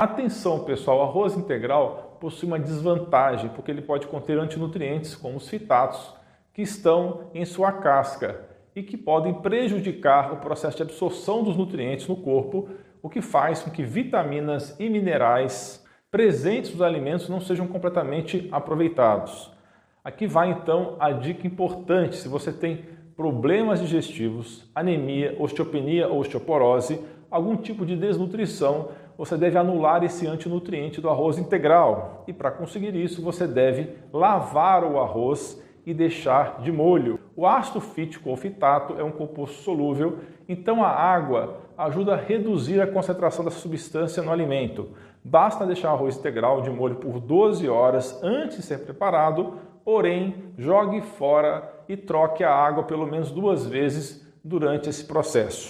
Atenção pessoal, arroz integral possui uma desvantagem porque ele pode conter antinutrientes como os fitatos que estão em sua casca e que podem prejudicar o processo de absorção dos nutrientes no corpo, o que faz com que vitaminas e minerais presentes nos alimentos não sejam completamente aproveitados. Aqui vai então a dica importante: se você tem problemas digestivos, anemia, osteopenia ou osteoporose, algum tipo de desnutrição, você deve anular esse antinutriente do arroz integral. E para conseguir isso, você deve lavar o arroz e deixar de molho. O ácido fítico ou fitato é um composto solúvel, então a água ajuda a reduzir a concentração dessa substância no alimento. Basta deixar o arroz integral de molho por 12 horas antes de ser preparado, porém jogue fora e troque a água pelo menos duas vezes durante esse processo.